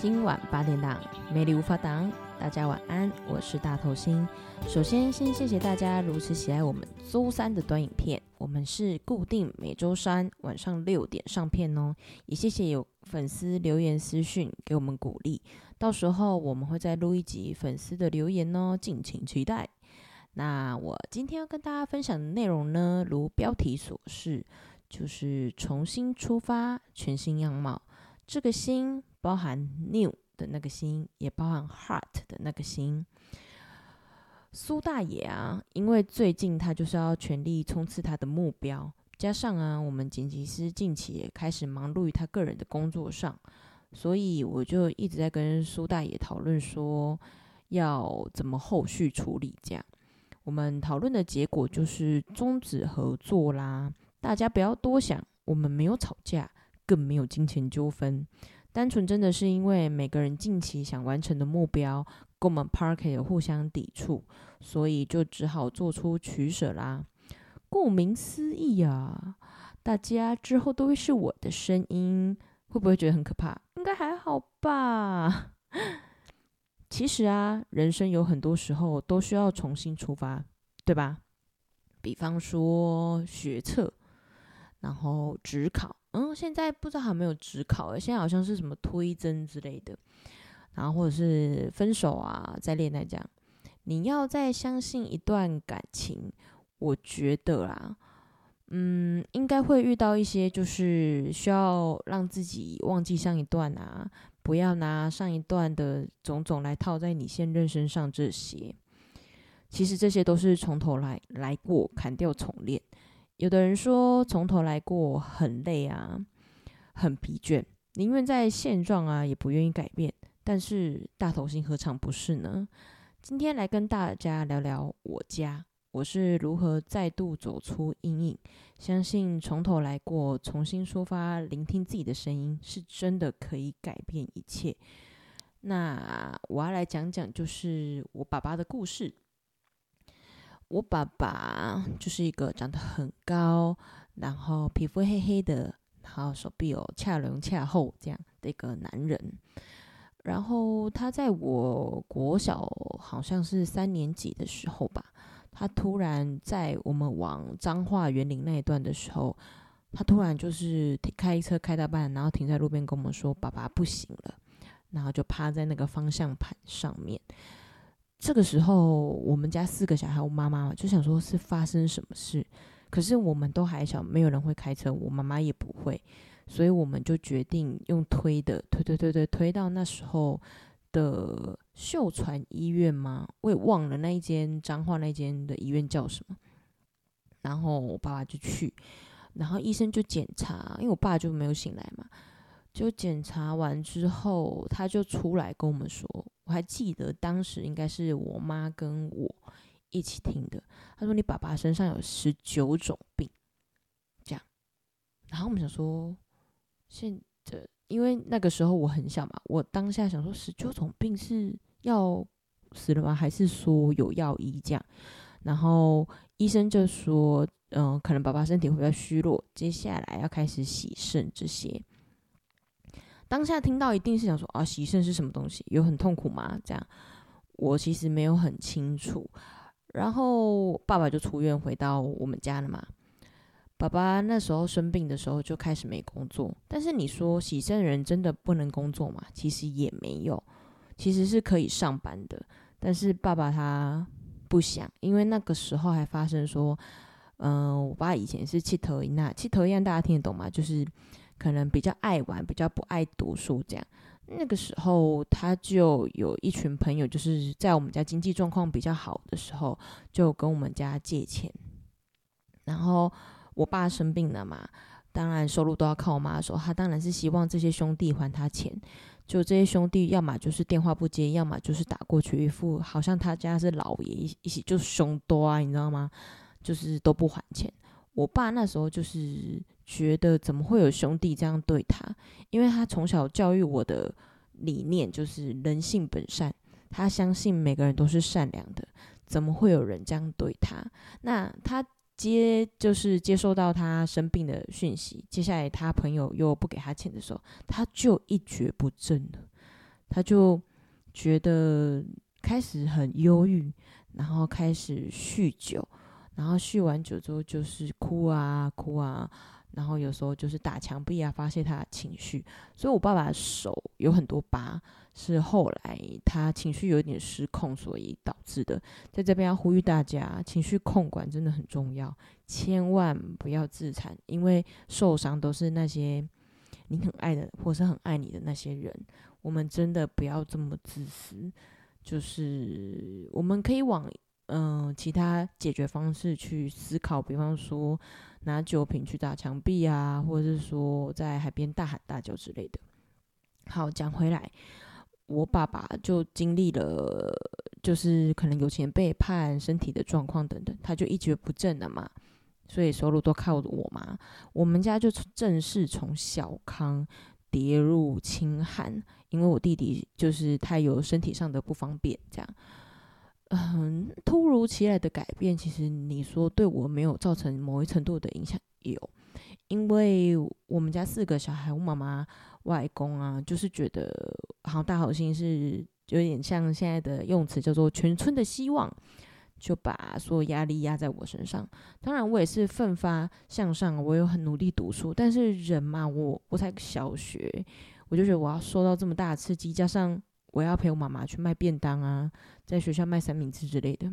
今晚八点档，美丽无法挡。大家晚安，我是大头星。首先，先谢谢大家如此喜爱我们周三的短影片。我们是固定每周三晚上六点上片哦。也谢谢有粉丝留言私讯给我们鼓励。到时候我们会再录一集粉丝的留言哦，敬请期待。那我今天要跟大家分享的内容呢，如标题所示，就是重新出发，全新样貌。这个新包含 new 的那个心，也包含 heart 的那个心。苏大爷啊，因为最近他就是要全力冲刺他的目标，加上啊，我们剪辑师近期也开始忙碌于他个人的工作上，所以我就一直在跟苏大爷讨论说要怎么后续处理。这样，我们讨论的结果就是终止合作啦。大家不要多想，我们没有吵架。更没有金钱纠纷，单纯真的是因为每个人近期想完成的目标跟我们 Parker 互相抵触，所以就只好做出取舍啦。顾名思义啊，大家之后都会是我的声音，会不会觉得很可怕？应该还好吧。其实啊，人生有很多时候都需要重新出发，对吧？比方说学测，然后职考。嗯，现在不知道还有没有指考，现在好像是什么推甄之类的，然后或者是分手啊，在恋爱这样，你要再相信一段感情，我觉得啦，嗯，应该会遇到一些就是需要让自己忘记上一段啊，不要拿上一段的种种来套在你现任身上，这些其实这些都是从头来来过，砍掉重练。有的人说从头来过很累啊，很疲倦，宁愿在现状啊，也不愿意改变。但是大头星何尝不是呢？今天来跟大家聊聊我家，我是如何再度走出阴影。相信从头来过，重新出发，聆听自己的声音，是真的可以改变一切。那我要来讲讲，就是我爸爸的故事。我爸爸就是一个长得很高，然后皮肤黑黑的，然后手臂有恰隆恰厚这样的一个男人。然后他在我国小好像是三年级的时候吧，他突然在我们往彰化园林那一段的时候，他突然就是开车开到半，然后停在路边跟我们说：“爸爸不行了。”然后就趴在那个方向盘上面。这个时候，我们家四个小孩，我妈妈就想说是发生什么事，可是我们都还小，没有人会开车，我妈妈也不会，所以我们就决定用推的，推推推推推到那时候的秀传医院嘛，我也忘了那一间彰化那间的医院叫什么，然后我爸爸就去，然后医生就检查，因为我爸就没有醒来嘛。就检查完之后，他就出来跟我们说，我还记得当时应该是我妈跟我一起听的。他说：“你爸爸身上有十九种病，这样。”然后我们想说，现在因为那个时候我很小嘛，我当下想说十九种病是要死了吗？还是说有药医这样？然后医生就说：“嗯、可能爸爸身体会比较虚弱，接下来要开始洗肾这些。”当下听到一定是想说啊，洗肾是什么东西？有很痛苦吗？这样，我其实没有很清楚。然后爸爸就出院回到我们家了嘛。爸爸那时候生病的时候就开始没工作。但是你说洗肾人真的不能工作吗？其实也没有，其实是可以上班的。但是爸爸他不想，因为那个时候还发生说，嗯、我爸以前是气头一那气头一样，大家听得懂吗？就是。可能比较爱玩，比较不爱读书，这样。那个时候，他就有一群朋友，就是在我们家经济状况比较好的时候，就跟我们家借钱。然后我爸生病了嘛，当然收入都要靠我妈的时候，他当然是希望这些兄弟还他钱。就这些兄弟，要么就是电话不接，要么就是打过去一副好像他家是老爷一一起就凶多啊，你知道吗？就是都不还钱。我爸那时候就是。觉得怎么会有兄弟这样对他？因为他从小教育我的理念就是人性本善，他相信每个人都是善良的，怎么会有人这样对他？那他接就是接收到他生病的讯息，接下来他朋友又不给他钱的时候，他就一蹶不振了。他就觉得开始很忧郁，然后开始酗酒，然后酗完酒之后就是哭啊哭啊。然后有时候就是打墙壁啊，发泄他的情绪。所以我爸爸手有很多疤，是后来他情绪有点失控，所以导致的。在这边要呼吁大家，情绪控管真的很重要，千万不要自残，因为受伤都是那些你很爱的或是很爱你的那些人。我们真的不要这么自私，就是我们可以往嗯、其他解决方式去思考，比方说。拿酒瓶去打墙壁啊，或者是说在海边大喊大叫之类的。好，讲回来，我爸爸就经历了，就是可能有钱背叛、身体的状况等等，他就一蹶不振了嘛。所以收入都靠我妈，我们家就正式从小康跌入清寒，因为我弟弟就是他有身体上的不方便，这样。嗯，如其来的改变，其实你说对我没有造成某一程度的影响，有，因为我们家四个小孩，我妈妈、外公啊，就是觉得好大好心是有点像现在的用词叫做全村的希望，就把所有压力压在我身上。当然，我也是奋发向上，我有很努力读书，但是人嘛，我我才小学，我就觉得我要受到这么大的刺激，加上。我要陪我妈妈去卖便当啊，在学校卖三明治之类的。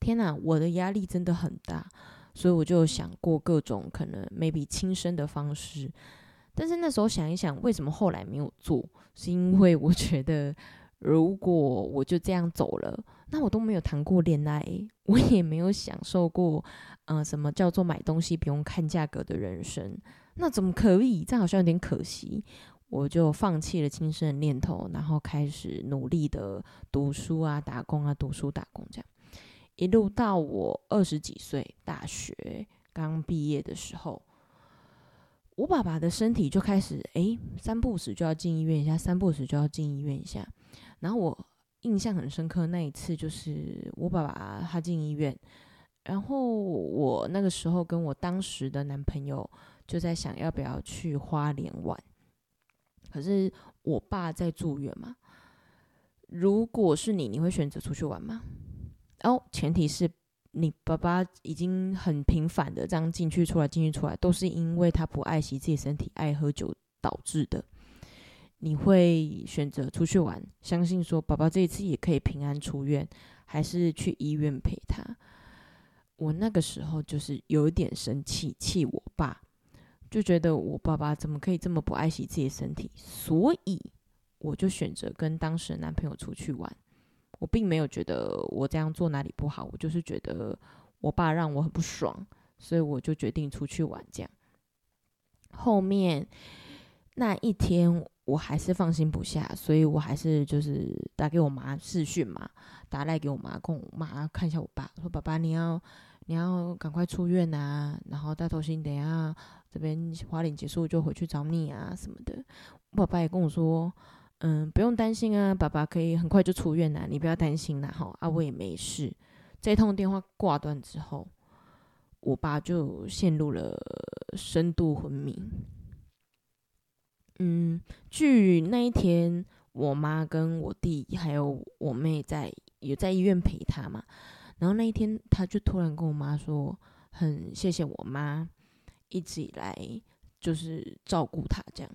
天哪，我的压力真的很大，所以我就想过各种可能 maybe 轻生的方式。但是那时候想一想，为什么后来没有做？是因为我觉得，如果我就这样走了，那我都没有谈过恋爱，我也没有享受过，嗯、呃，什么叫做买东西不用看价格的人生？那怎么可以？这样好像有点可惜。我就放弃了轻生的念头，然后开始努力的读书啊、打工啊、读书打工这样，一路到我二十几岁，大学刚毕业的时候，我爸爸的身体就开始诶，三不时就要进医院一下，三不时就要进医院一下。然后我印象很深刻那一次，就是我爸爸他进医院，然后我那个时候跟我当时的男朋友就在想要不要去花莲玩。可是我爸在住院嘛？如果是你，你会选择出去玩吗？哦，前提是你爸爸已经很频繁的这样进去出来、进去出来，都是因为他不爱惜自己身体、爱喝酒导致的。你会选择出去玩，相信说爸爸这一次也可以平安出院，还是去医院陪他？我那个时候就是有一点生气，气我爸。就觉得我爸爸怎么可以这么不爱惜自己的身体，所以我就选择跟当时的男朋友出去玩。我并没有觉得我这样做哪里不好，我就是觉得我爸让我很不爽，所以我就决定出去玩。这样后面那一天我还是放心不下，所以我还是就是打给我妈视讯嘛，打来给我妈，跟我妈看一下我爸，说爸爸你要你要赶快出院啊，然后大头星等一下。这边花莲结束就回去找你啊什么的，我爸爸也跟我说，嗯，不用担心啊，爸爸可以很快就出院啦，你不要担心啦，哈，啊，我也没事。这通电话挂断之后，我爸就陷入了深度昏迷。嗯，据那一天我妈跟我弟还有我妹在有在医院陪他嘛，然后那一天他就突然跟我妈说，很谢谢我妈。一直以来就是照顾他这样，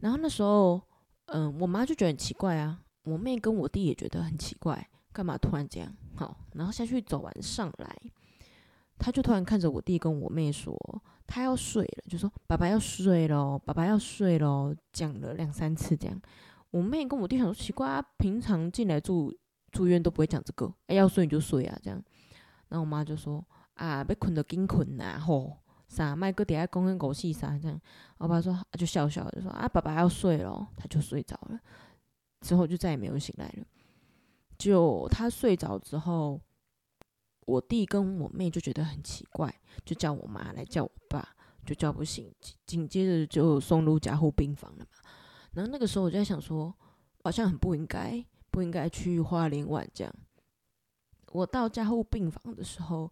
然后那时候，嗯，我妈就觉得很奇怪啊，我妹跟我弟也觉得很奇怪，干嘛突然这样？好，然后下去走完上来，他就突然看着我弟跟我妹说，他要睡了，就说爸爸要睡咯，爸爸要睡咯，讲了两三次这样。我妹跟我弟想说奇怪啊，平常进来住住院都不会讲这个，哎，要睡你就睡啊这样。然后我妈就说。啊，要困就紧困啊，吼，啥麦哥底下公跟狗戏啥这样。我爸说，就笑笑就说啊，爸爸要睡了，他就睡着了，之后就再也没有醒来了。就他睡着之后，我弟跟我妹就觉得很奇怪，就叫我妈来叫我爸，就叫不醒，紧接着就送入加护病房了嘛。然后那个时候我就在想说，好像很不应该，不应该去花莲玩这样。我到加护病房的时候。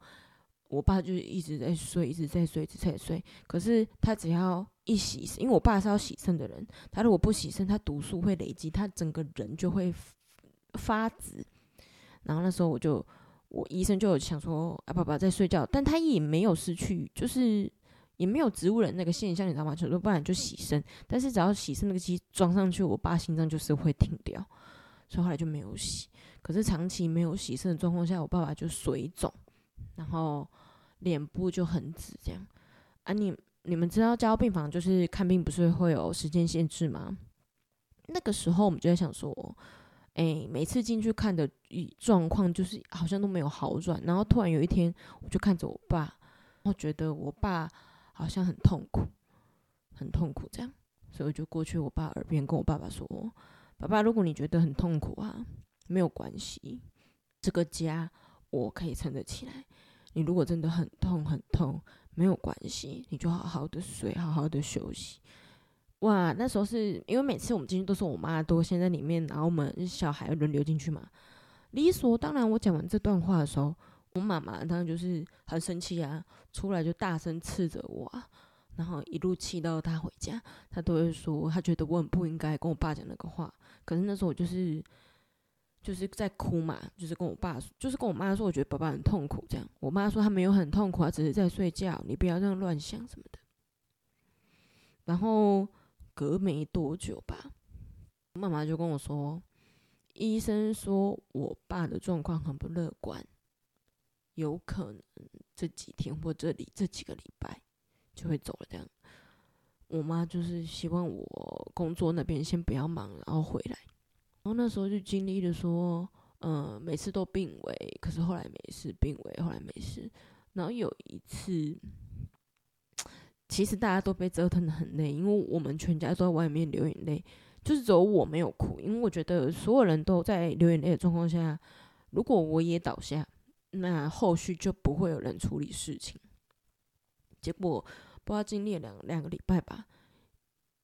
我爸就一直在睡，一直在睡，一直在睡。可是他只要一洗肾，因为我爸是要洗肾的人，他如果不洗肾，他毒素会累积，他整个人就会发紫。然后那时候我就，我医生就有想说，啊，爸爸在睡觉，但他也没有失去，就是也没有植物人那个现象，你知道吗？就说不然就洗肾，但是只要洗肾那个机装上去，我爸心脏就是会停掉，所以后来就没有洗。可是长期没有洗肾的状况下，我爸爸就水肿。然后脸部就很紫，这样啊你，你你们知道加护病房就是看病不是会有时间限制吗？那个时候我们就在想说，哎，每次进去看的状况就是好像都没有好转，然后突然有一天，我就看着我爸，我觉得我爸好像很痛苦，很痛苦这样，所以我就过去我爸耳边跟我爸爸说：“爸爸，如果你觉得很痛苦啊，没有关系，这个家我可以撑得起来。”你如果真的很痛很痛，没有关系，你就好好的睡，好好的休息。哇，那时候是因为每次我们进去都是我妈都先在里面，然后我们小孩轮流进去嘛。理所当然，我讲完这段话的时候，我妈妈当然就是很生气啊，出来就大声斥责我啊，然后一路气到她回家，她都会说她觉得我很不应该跟我爸讲那个话。可是那时候我就是。就是在哭嘛，就是跟我爸，就是跟我妈说，我觉得爸爸很痛苦这样。我妈说他没有很痛苦啊，只是在睡觉，你不要这样乱想什么的。然后隔没多久吧，妈妈就跟我说，医生说我爸的状况很不乐观，有可能这几天或这里这几个礼拜就会走了这样。我妈就是希望我工作那边先不要忙，然后回来。然后那时候就经历的说，嗯、每次都病危，可是后来没事，病危后来没事。然后有一次，其实大家都被折腾得很累，因为我们全家都在外面流眼泪，就是只有我没有哭，因为我觉得所有人都在流眼泪的状况下，如果我也倒下，那后续就不会有人处理事情。结果不知道经历了两两个礼拜吧，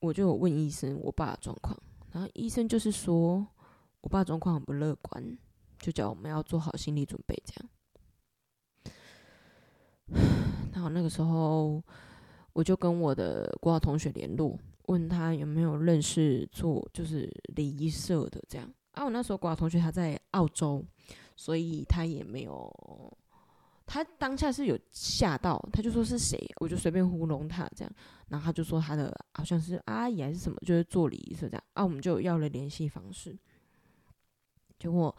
我就问医生我爸的状况。然后医生就是说，我爸状况很不乐观，就叫我们要做好心理准备，这样。然后那个时候，我就跟我的国小同学联络，问他有没有认识做就是礼仪社的这样。啊，我那时候国小同学他在澳洲，所以他也没有。他当下是有吓到，他就说是谁，我就随便糊弄他这样，然后他就说他的好像是阿姨还是什么，就是做礼仪社这样，啊，我们就要了联系方式，结果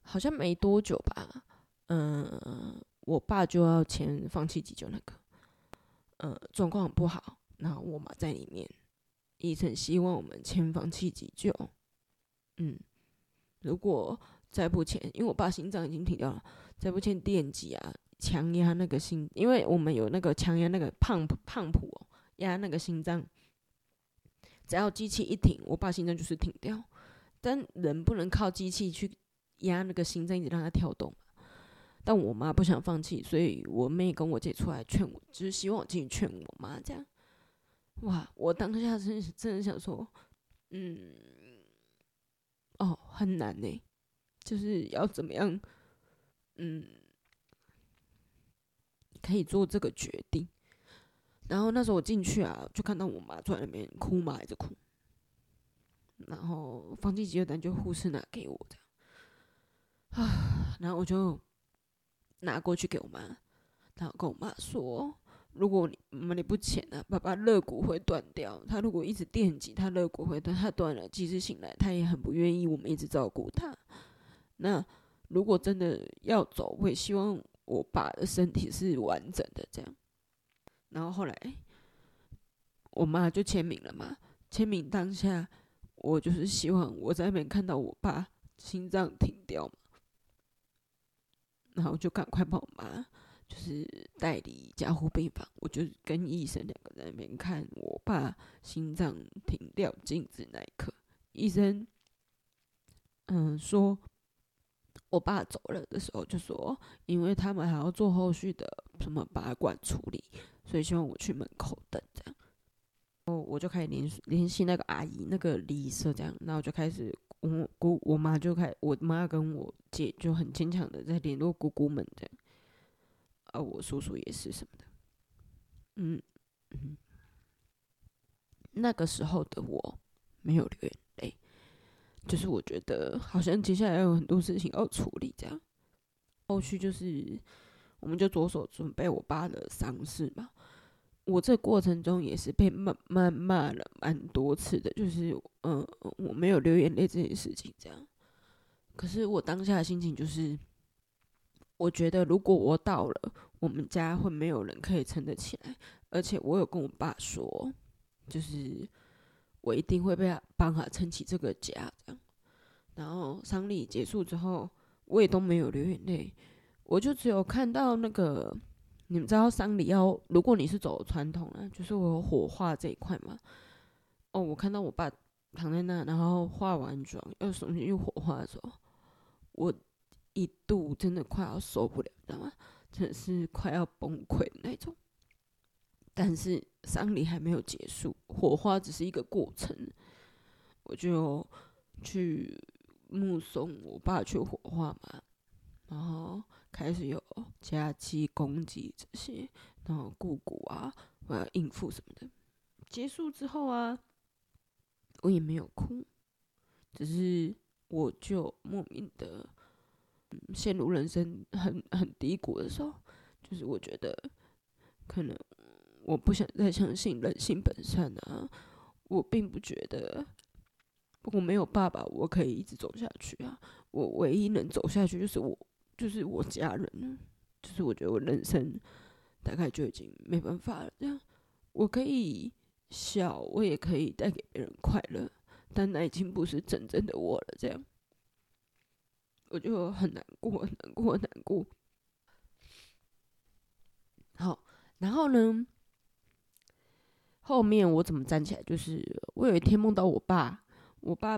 好像没多久吧，嗯，我爸就要签放弃急救那个，嗯，状况很不好，然后我妈在里面，医生希望我们签放弃急救，嗯，如果再不签，因为我爸心脏已经停掉了。再不签电击啊，强压那个心，因为我们有那个强压那个胖胖蹼哦，压那个心脏，只要机器一停，我爸心脏就是停掉。但人不能靠机器去压那个心脏，一直让它跳动。但我妈不想放弃，所以我妹跟我姐出来劝我，就是希望我进去劝我妈这样。哇，我当下真是真的想说，嗯，哦，很难呢，就是要怎么样？嗯，可以做这个决定。然后那时候我进去啊，就看到我妈坐在那边哭嘛，还在哭。然后放弃急救单就护士拿给我的，啊，然后我就拿过去给我妈，然后跟我妈说：“如果你妈你不签啊，爸爸肋骨会断掉。他如果一直惦记，他肋骨会断，他断了，即使醒来，他也很不愿意我们一直照顾他。”那。如果真的要走，我也希望我爸的身体是完整的，这样。然后后来，我妈就签名了嘛。签名当下，我就是希望我在那边看到我爸心脏停掉嘛。然后就赶快把我妈就是带离加护病房，我就跟医生两个在那边看我爸心脏停掉静止那一刻。医生，嗯，说。我爸走了的时候就说，因为他们还要做后续的什么拔管处理，所以希望我去门口等这样。哦，我就开始联联系那个阿姨，那个礼仪社这样，然后就开始我姑我妈就开，我妈跟我姐就很坚强的在联络姑姑们这样。啊，我叔叔也是什么的，嗯嗯，那个时候的我没有留言，就是我觉得好像接下来有很多事情要处理，这样，后续就是我们就着手准备我爸的丧事嘛。我这过程中也是被骂骂骂了蛮多次的，就是嗯，我没有流眼泪这件事情这样。可是我当下的心情就是，我觉得如果我倒了，我们家会没有人可以撑得起来，而且我有跟我爸说，就是我一定会被他帮他撑起这个家这样。然后丧礼结束之后，我也都没有流眼泪，我就只有看到那个。你们知道丧礼要，如果你是走传统啊，就是我火化这一块嘛。哦，我看到我爸躺在那，然后化完妆又重新又火化的时候，我一度真的快要受不了，知道吗？真的是快要崩溃的那种。但是丧礼还没有结束，火化只是一个过程，我就去目送我爸去火化嘛，然后。开始有家祭、公祭这些，然后姑姑啊，我要应付什么的。结束之后啊，我也没有哭，只是我就莫名的，嗯，陷入人生很很低谷的时候，就是我觉得可能我不想再相信人性本善啊，我并不觉得我没有爸爸，我可以一直走下去啊，我唯一能走下去就是我。就是我家人，就是我觉得我人生大概就已经没办法了。这样，我可以笑，我也可以带给别人快乐，但那已经不是真正的我了。这样，我就很难过，很难过，很难过。好，然后呢，后面我怎么站起来？就是我有一天梦到我爸，我爸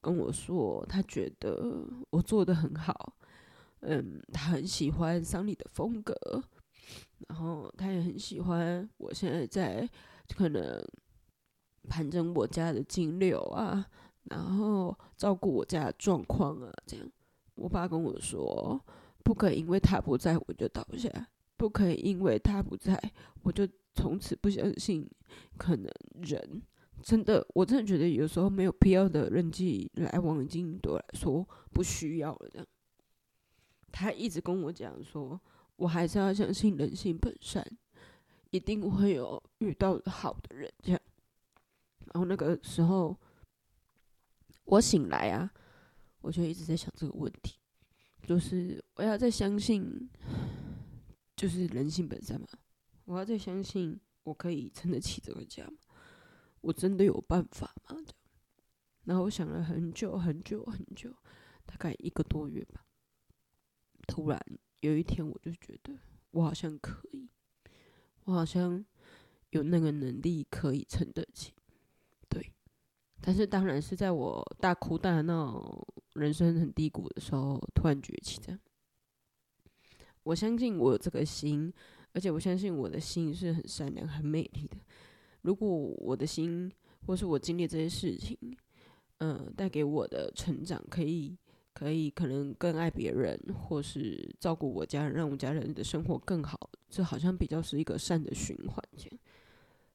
跟我说，他觉得我做的很好。嗯，他很喜欢桑尼的风格，然后他也很喜欢我现在在可能盘整我家的金流啊，然后照顾我家的状况啊，这样。我爸跟我说，不可以因为他不在我就倒下，不可以因为他不在我就从此不相信，可能人真的，我真的觉得有时候没有必要的人际来往已经对我来说不需要了，这样。他一直跟我讲说，我还是要相信人性本善，一定会有遇到好的人这样。然后那个时候，我醒来啊，我就一直在想这个问题，就是我要再相信，就是人性本善嘛？我要再相信我可以撑得起这个家吗？我真的有办法吗？这样。然后我想了很久很久很久，大概一个多月吧。突然有一天，我就觉得我好像可以，我好像有那个能力可以撑得起，对。但是当然是在我大哭大闹、人生很低谷的时候，突然崛起这样。我相信我有这个心，而且我相信我的心是很善良、很美丽的。如果我的心，或是我经历这些事情，嗯、带给我的成长可以。可以可能更爱别人，或是照顾我家人，让我家人的生活更好。这好像比较是一个善的循环，这样。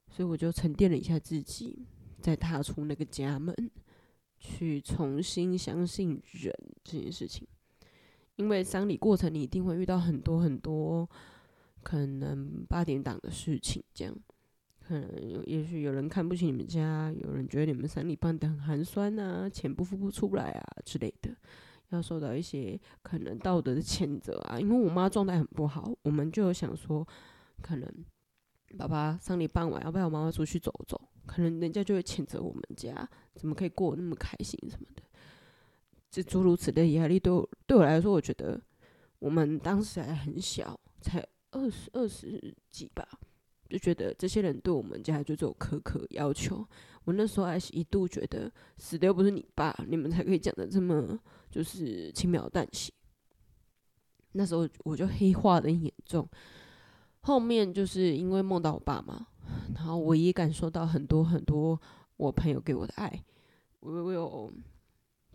所以我就沉淀了一下自己，再踏出那个家门，去重新相信人这件事情。因为丧礼过程你一定会遇到很多很多可能八点档的事情，这样。可能有，也许有人看不起你们家，有人觉得你们三里半的很寒酸啊，钱不付不出来啊之类的。要受到一些可能道德的谴责啊，因为我妈状态很不好，我们就想说，可能爸爸丧礼半晚要不要妈妈出去走走，可能人家就会谴责我们家怎么可以过那么开心什么的，这诸如此类压力对对我来说，我觉得我们当时还很小，才二十二十几吧，就觉得这些人对我们家就只有苛刻要求。我那时候还是一度觉得死的又不是你爸，你们才可以讲的这么就是轻描淡写。那时候我就黑化的严重，后面就是因为梦到我爸嘛，然后我也感受到很多很多我朋友给我的爱，我我有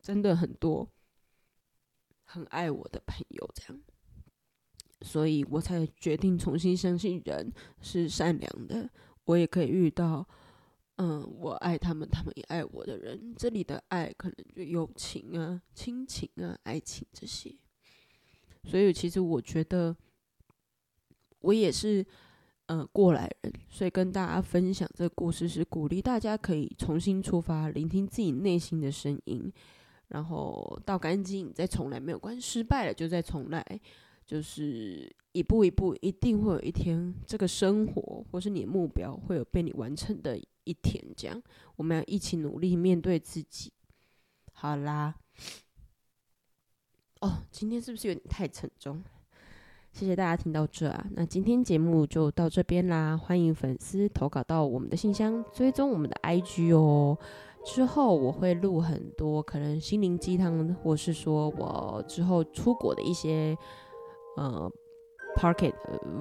真的很多很爱我的朋友这样，所以我才决定重新相信人是善良的。我也可以遇到，嗯，我爱他们，他们也爱我的人。这里的爱可能就友情啊、亲情啊、爱情这些。所以其实我觉得，我也是，嗯，过来人。所以跟大家分享这个故事，是鼓励大家可以重新出发，聆听自己内心的声音，然后倒干净，再重来没有关系，失败了就再重来。就是一步一步，一定会有一天，这个生活或是你的目标会有被你完成的一天。这样，我们要一起努力面对自己。好啦，哦，今天是不是有点太沉重？谢谢大家听到这啊，那今天节目就到这边啦。欢迎粉丝投稿到我们的信箱，追踪我们的 IG 哦。之后我会录很多可能心灵鸡汤，或是说我之后出国的一些。呃，Pocket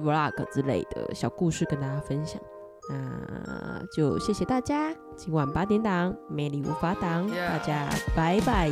Vlog 之类的小故事跟大家分享，那就谢谢大家。今晚八点档，魅力无法挡，yeah. 大家拜拜。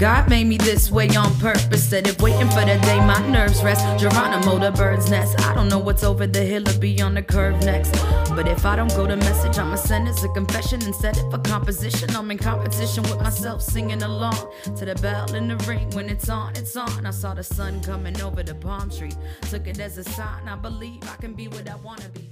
God made me this way on purpose. Said if waiting for the day my nerves rest. Geronimo, the bird's nest. I don't know what's over the hill or beyond the curve next. But if I don't go to message, I'ma send it a confession and set it for composition. I'm in competition with myself, singing along to the bell in the ring. When it's on, it's on. I saw the sun coming over the palm tree. Took it as a sign. I believe I can be what I wanna be.